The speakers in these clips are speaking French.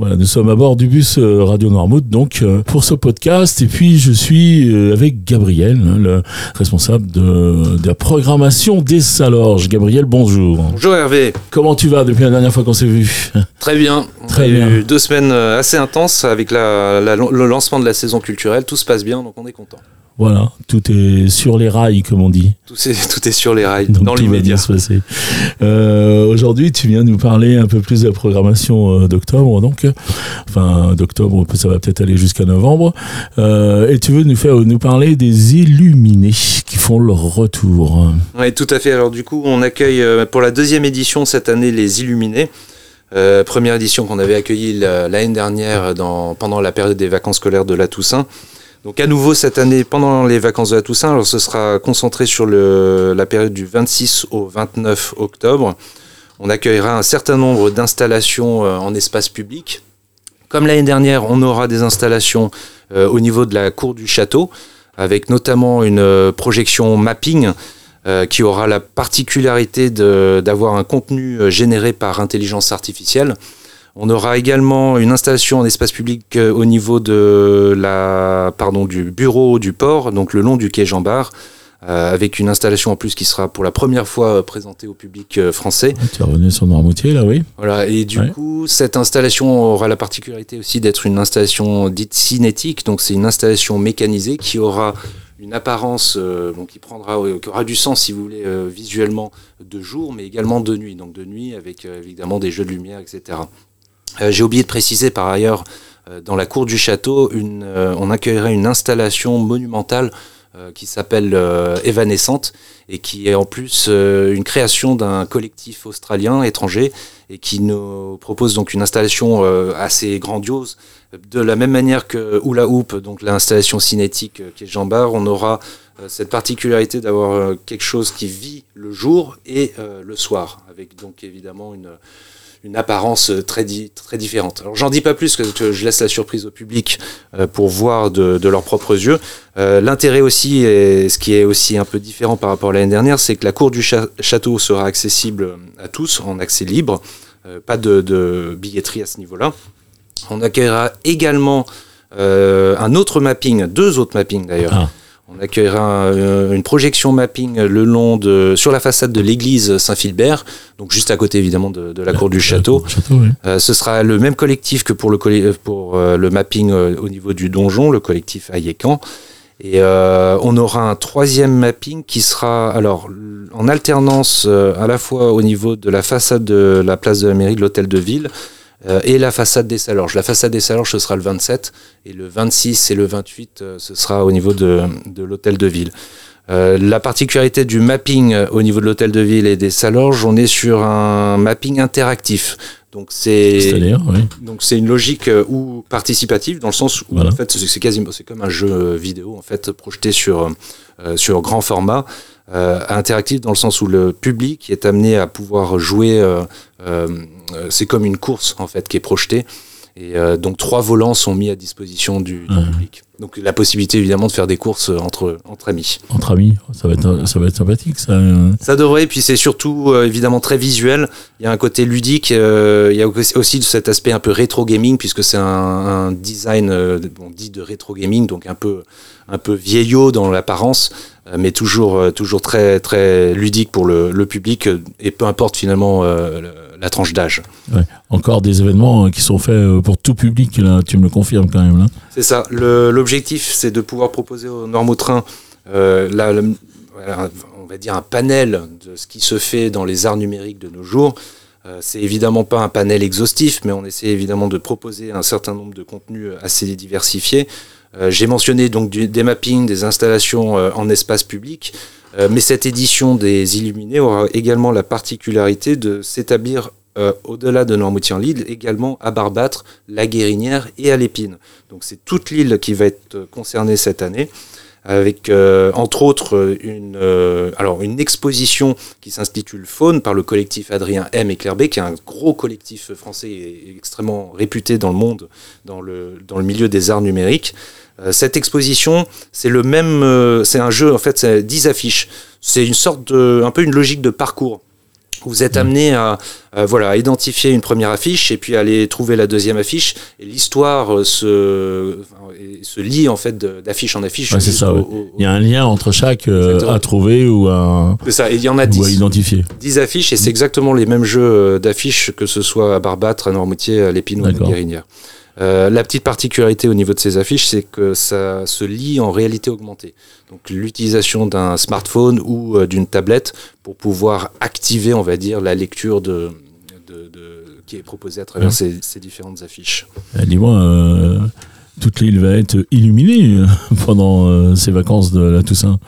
Voilà, nous sommes à bord du bus euh, Radio Noirmouth donc euh, pour ce podcast et puis je suis euh, avec Gabriel, hein, le responsable de, de la programmation des Salorges. Gabriel, bonjour. Bonjour Hervé. Comment tu vas depuis la dernière fois qu'on s'est vu? Très bien. Très On a bien. eu deux semaines assez intenses avec la- la- le lancement de la saison culturelle. Tout se passe bien, donc on est content. Voilà, tout est sur les rails comme on dit. Tout est, tout est sur les rails, Donc dans l'immédiat. Euh, Aujourd'hui, tu viens nous parler un peu plus de la programmation euh, d'octobre, donc, enfin d'octobre, ça va peut-être aller jusqu'à novembre. Euh, et tu veux nous faire nous parler des illuminés qui font leur retour. Oui, tout à fait. Alors du coup, on accueille pour la deuxième édition cette année les Illuminés. Euh, première édition qu'on avait accueillie la- l'année dernière dans, pendant la période des vacances scolaires de la Toussaint. Donc à nouveau cette année pendant les vacances de la Toussaint, alors ce sera concentré sur la période du 26 au 29 octobre. On accueillera un certain nombre d'installations euh, en espace public. Comme l'année dernière, on aura des installations euh, au niveau de la cour du château, avec notamment une euh, projection mapping qui aura la particularité d'avoir un contenu généré par intelligence artificielle. On aura également une installation en espace public euh, au niveau de la, pardon, du bureau du port, donc le long du quai Jean Bart, euh, avec une installation en plus qui sera pour la première fois euh, présentée au public euh, français. Tu es revenu sur Noirmoutier, là, oui Voilà, et du Ouais. coup, cette installation aura la particularité aussi d'être une installation dite cinétique, donc c'est une installation mécanisée qui aura une apparence, euh, bon, qui prendra, qui aura du sens si vous voulez visuellement de jour, mais également de nuit, donc de nuit avec évidemment des jeux de lumière, etc. Euh, J'ai oublié de préciser par ailleurs, euh, dans la cour du château, euh, on accueillerait une installation monumentale qui s'appelle Évanescente et qui est en plus une création d'un collectif australien étranger et qui nous propose donc une installation assez grandiose. De la même manière que Hula Hoop, donc l'installation cinétique qui est Jean Bar, on aura cette particularité d'avoir quelque chose qui vit le jour et le soir, avec donc évidemment une, une apparence euh, très, di- très différente. Alors j'en dis pas plus que, je laisse la surprise au public euh, pour voir de, leurs propres yeux. Euh, L'intérêt aussi, et ce qui est aussi un peu différent par rapport à l'année dernière, c'est que la cour du château sera accessible à tous en accès libre, pas de, billetterie à ce niveau-là. On accueillera également un autre mapping, deux autres mappings d'ailleurs. Ah. On accueillera euh, une projection mapping le long de, sur la façade de l'église Saint-Philbert, donc juste à côté évidemment de, de la cour du château. Château, oui. Euh, ce sera le même collectif que pour le, euh, pour, euh, le mapping euh, au niveau du donjon, le collectif Ayekan. Et on aura un troisième mapping qui sera alors en alternance à la fois au niveau de la façade de la place de la mairie de l'hôtel de ville euh, et la façade des Salorges. La façade des Salorges, ce sera le 27 et le 26 et le 28, euh, ce sera au niveau de, l'hôtel de ville. Euh, la particularité du mapping au niveau de l'hôtel de ville et des Salorges, on est sur un mapping interactif. Donc c'est C'est-à-dire, oui. donc c'est une logique euh, ou participative dans le sens où Voilà. en fait c'est quasiment c'est comme un jeu vidéo en fait projeté sur euh, sur grand format euh, interactif dans le sens où le public est amené à pouvoir jouer c'est comme une course en fait qui est projetée et euh, donc trois volants sont mis à disposition du, public donc la possibilité évidemment de faire des courses euh, entre entre amis Entre amis, ça va être, ça va être sympathique, ça. euh. ça devrait, puis c'est surtout euh, évidemment très visuel. Il y a un côté ludique, euh, il y a aussi- cet aspect un peu rétro gaming, puisque c'est un, un design euh, bon, dit de rétro gaming, donc un peu, un peu vieillot dans l'apparence, euh, mais toujours, euh, toujours très, très ludique pour le, le public, euh, et peu importe finalement euh, le- la tranche d'âge. Ouais. Encore des événements euh, qui sont faits euh, pour tout public, là, tu me le confirmes quand même. C'est ça. L'objectif, c'est de pouvoir proposer aux normotrains euh, la- la- voilà, on va dire un panel de ce qui se fait dans les arts numériques de nos jours. Euh, c'est évidemment pas un panel exhaustif, mais on essaie évidemment de proposer un certain nombre de contenus assez diversifiés. Euh, J'ai mentionné donc des mappings, des installations euh, en espace public, euh, mais cette édition des Illuminés aura également la particularité de s'établir au-delà de Noirmoutier-en-Lille, également à Barbâtre, la Guérinière et à l'Épine. Donc c'est toute l'île qui va être concernée cette année, avec euh, entre autres euh, une, euh, alors une exposition qui s'intitule Faune par le collectif Adrien M et Claire B, qui est un gros collectif français et extrêmement réputé dans le monde, dans le, dans le milieu des arts numériques. Euh, cette exposition, c'est le même, euh, c'est un jeu en fait, c'est 10 affiches. C'est une sorte de, un peu une logique de parcours. Vous êtes amené à, voilà, à identifier une première affiche et puis aller trouver la deuxième affiche. Et l'histoire se, se lie en fait d'affiche en affiche. c'est ça. il y a un lien entre chaque euh, à trouver ou à, ça. Et il y en a dix, à identifier. 10 affiches et c'est exactement les mêmes jeux euh, d'affiches que ce soit à Barbâtre, à Noirmoutier, à Lépine ou à Guérinière. Euh, la petite particularité au niveau de ces affiches, c'est que ça se lit en réalité augmentée. Donc l'utilisation d'un smartphone ou euh, d'une tablette pour pouvoir activer, on va dire, la lecture de, qui est proposée à travers ces, différentes affiches. Eh, dis-moi, euh, toute l'île va être illuminée pendant ces vacances de la Toussaint.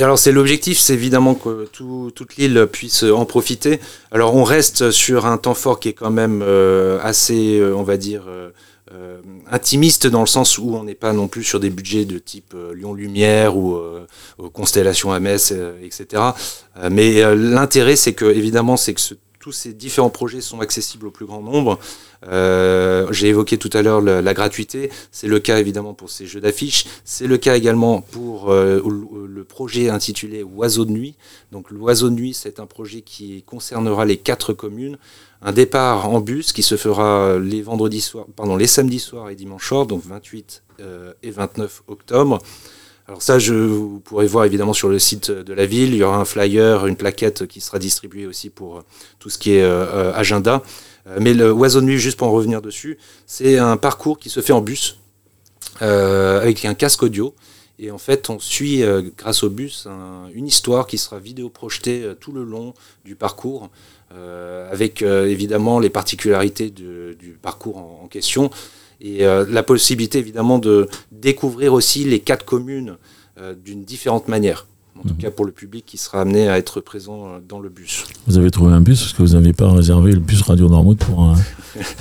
Alors c'est l'objectif, c'est évidemment que toute l'île puisse en profiter. Alors on reste sur un temps fort qui est quand même assez, on va dire euh, intimiste dans le sens où on n'est pas non plus sur des budgets de type euh, Lyon Lumière ou euh, Constellation à Metz, etc. mais l'intérêt, c'est que évidemment, c'est que tous ces différents projets sont accessibles au plus grand nombre. J'ai évoqué tout à l'heure la, gratuité. C'est le cas évidemment pour ces jeux d'affiches. C'est le cas également pour le projet intitulé Oiseau de nuit. Donc l'Oiseau de nuit, c'est un projet qui concernera les quatre communes un départ en bus qui se fera les samedis soirs et dimanches soirs, donc 28 euh, et 29 octobre. Alors ça, je, vous pourrez voir évidemment sur le site de la ville. Il y aura un flyer, une plaquette qui sera distribuée aussi pour euh, tout ce qui est euh, agenda. mais le Oiseau de Nuit, juste pour en revenir dessus, c'est un parcours qui se fait en bus avec un casque audio. Et en fait, on suit, grâce au bus, une histoire qui sera vidéo projetée tout le long du parcours. Euh, avec euh, évidemment les particularités du parcours en, question et euh, la possibilité évidemment de découvrir aussi les quatre communes d'une différente manière. En tout mhm. cas pour le public qui sera amené à être présent dans le bus. Vous avez trouvé un bus parce que vous n'avez pas réservé le bus Radio Normand pour,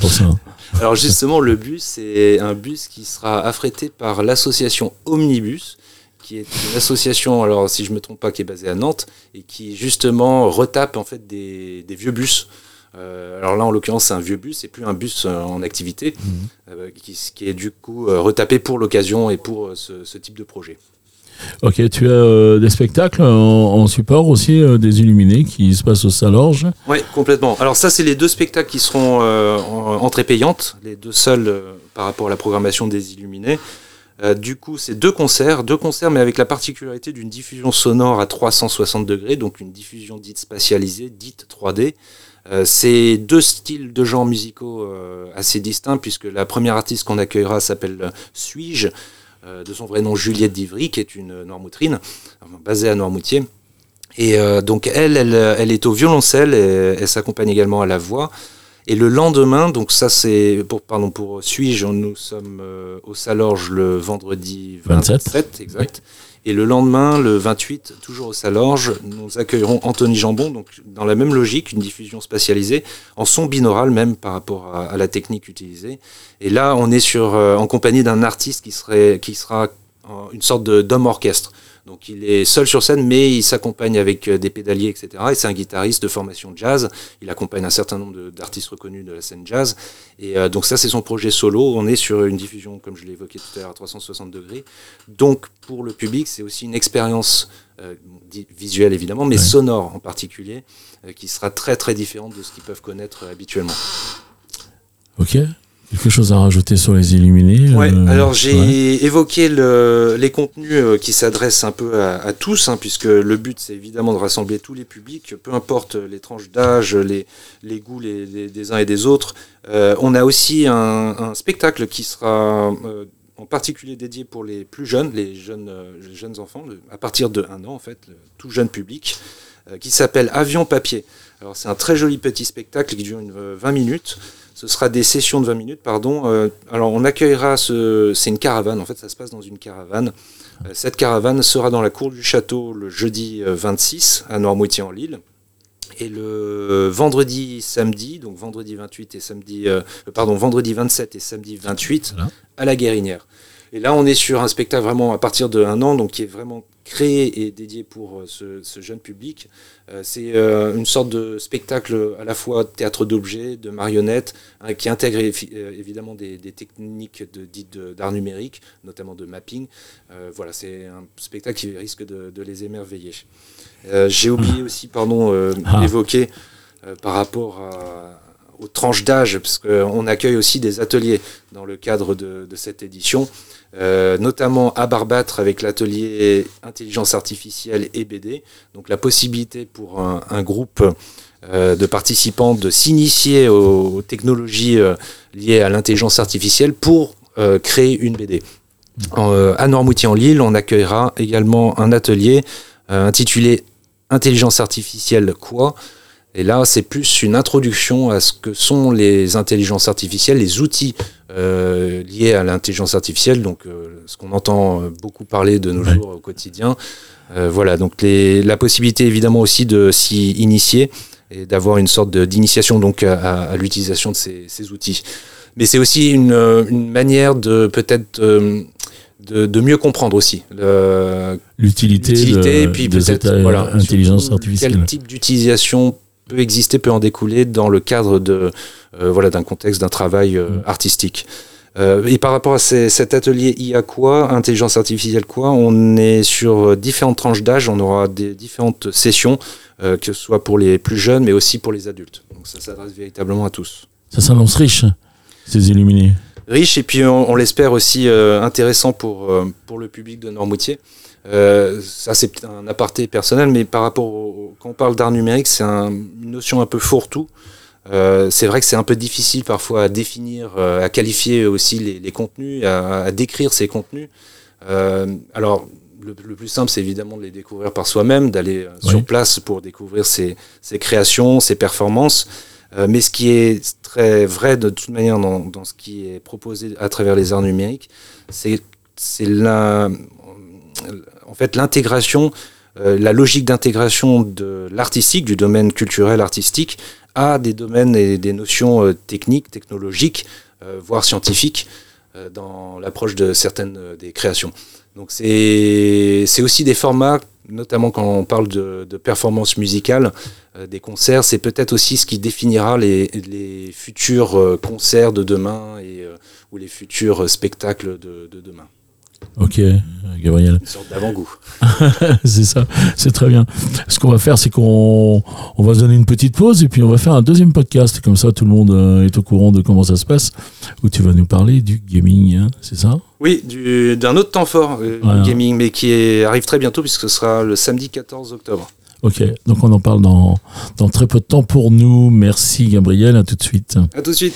pour ça. Alors justement, le bus, c'est un bus qui sera affrété par l'association Omnibus, qui est une association, alors si je me trompe pas, qui est basée à Nantes et qui justement retape en fait des, vieux bus. Euh, alors là, en l'occurrence, c'est un vieux bus, c'est plus un bus euh, en activité, euh, qui, est du coup retapé pour l'occasion et pour ce, type de projet. Ok, tu as des spectacles en, support aussi, des illuminés qui se passent au Salorge? Oui, complètement. Alors ça, c'est les deux spectacles qui seront en entrée payante, les deux seuls par rapport à la programmation des illuminés. Euh, du coup, c'est deux concerts, deux concerts, mais avec la particularité d'une diffusion sonore à 360 degrés, donc une diffusion dite spatialisée, dite 3D. Euh, c'est deux styles de genres musicaux euh, assez distincts, puisque la première artiste qu'on accueillera s'appelle Suis-je, de son vrai nom Juliette Divry, qui est une Noirmoutrine, basée à Noirmoutier. Et donc elle, elle, elle, est au violoncelle, et elle s'accompagne également à la voix. Et le lendemain, donc ça c'est pour pardon pour suis-je, nous sommes euh, au Salorge le vendredi 27, exact. Et le lendemain, le 28, toujours au Salorge, nous accueillerons Anthony Jambon, donc dans la même logique, une diffusion spatialisée, en son binaural même par rapport à, la technique utilisée. Et là, on est sur, euh, en compagnie d'un artiste qui, serait, qui sera une sorte d'homme orchestre. Donc il est seul sur scène, mais il s'accompagne avec euh, des pédaliers, etc. Et c'est un guitariste de formation jazz. Il accompagne un certain nombre d'artistes reconnus de la scène jazz. Et euh, donc ça, c'est son projet solo. On est sur une diffusion, comme je l'ai évoqué tout à l'heure, à 360 degrés. Donc pour le public, c'est aussi une expérience euh, visuelle évidemment, mais sonore en particulier, qui sera très très différente de ce qu'ils peuvent connaître habituellement. Ok. Quelque chose à rajouter sur les illuminés Ouais, euh, alors j'ai évoqué le, les contenus euh, qui s'adressent un peu à, tous, hein, puisque le but c'est évidemment de rassembler tous les publics, peu importe les tranches d'âge, les, les goûts les, des uns et des autres. Euh, on a aussi un, un, spectacle qui sera en particulier dédié pour les plus jeunes, les jeunes, les jeunes enfants, à partir de un an en fait, le tout jeune public, qui s'appelle Avion Papier. Alors c'est un très joli petit spectacle qui dure une, 20 minutes. Ce sera des sessions de 20 minutes, pardon. Euh, alors on accueillera, ce, c'est une caravane, en fait ça se passe dans une caravane. Euh, cette caravane sera dans la cour du château le jeudi 26 euh, à Noirmoutier en Lille. Et le vendredi, samedi, donc vendredi 28 et samedi, pardon, vendredi 27 et samedi 28 à la Guérinière. Et là, on est sur un spectacle vraiment à partir de un an, donc qui est vraiment créé et dédié pour euh, ce, jeune public. Euh, c'est euh, une sorte de spectacle à la fois théâtre d'objets, de marionnettes, hein, qui intègre évidemment des, techniques de, dites d'art numérique, notamment de mapping. voilà, c'est un spectacle qui risque de, les émerveiller. J'ai oublié aussi, pardon, ah. d'évoquer par rapport aux tranches d'âge, parce qu'on accueille aussi des ateliers dans le cadre de, cette édition, notamment à Barbâtre avec l'atelier intelligence artificielle et BD. Donc la possibilité pour un, groupe de participants de s'initier aux, technologies liées à l'intelligence artificielle pour créer une BD. Euh, à Normoutier en Lille, on accueillera également un atelier euh, intitulé Intelligence artificielle quoi? Et là, c'est plus une introduction à ce que sont les intelligences artificielles, les outils euh, liés à l'intelligence artificielle, donc ce qu'on entend beaucoup parler de nos jours au quotidien. voilà, donc la possibilité évidemment aussi de s'y initier et d'avoir une sorte d'initiation donc à, l'utilisation de ces, outils. Mais c'est aussi une, une, manière de peut-être de, mieux comprendre aussi l'utilité de, puis peut-être voilà, intelligence artificielle. Quel type d'utilisation peut exister, peut en découler dans le cadre de euh, voilà d'un contexte d'un travail euh, mm. artistique. Euh, et par rapport à cet atelier IA quoi, intelligence artificielle quoi, on est sur différentes tranches d'âge, on aura des différentes sessions, que ce soit pour les plus jeunes, mais aussi pour les adultes. Donc ça s'adresse véritablement à tous. Ça s'annonce riche, ces illuminés riche et puis on, l'espère aussi intéressant pour, pour le public de Normoutier. Euh, ça c'est un aparté personnel, mais par rapport au, quand on parle d'art numérique, c'est une notion un peu fourre-tout. c'est vrai que c'est un peu difficile parfois à définir, à qualifier aussi les, contenus, à, décrire ces contenus. alors le, plus simple, c'est évidemment de les découvrir par soi-même, d'aller sur place pour découvrir ses, ses créations, ses performances. Euh, mais ce qui est très vrai de toute manière dans, dans, ce qui est proposé à travers les arts numériques, c'est la, en fait l'intégration, euh, la logique d'intégration de l'artistique, du domaine culturel artistique, à des domaines et des notions euh, techniques, technologiques, voire scientifiques dans l'approche de certaines des créations. Donc c'est aussi des formats notamment quand on parle de, de performance musicale, euh, des concerts, c'est peut-être aussi ce qui définira les, futurs euh, concerts de demain et, euh, ou les futurs spectacles de, demain. Ok, Gabriel. Une sorte d'avant-goût. c'est ça, c'est très bien. Ce qu'on va faire, c'est qu'on on va se donner une petite pause et puis on va faire un deuxième podcast. Comme ça, tout le monde est au courant de comment ça se passe. Où tu vas nous parler du gaming, hein, c'est ça? Oui, d'un autre temps fort, euh, gaming, mais qui arrive très bientôt puisque ce sera le samedi 14 octobre. Ok, donc on en parle dans, dans très peu de temps pour nous. Merci Gabriel, à tout de suite. À tout de suite.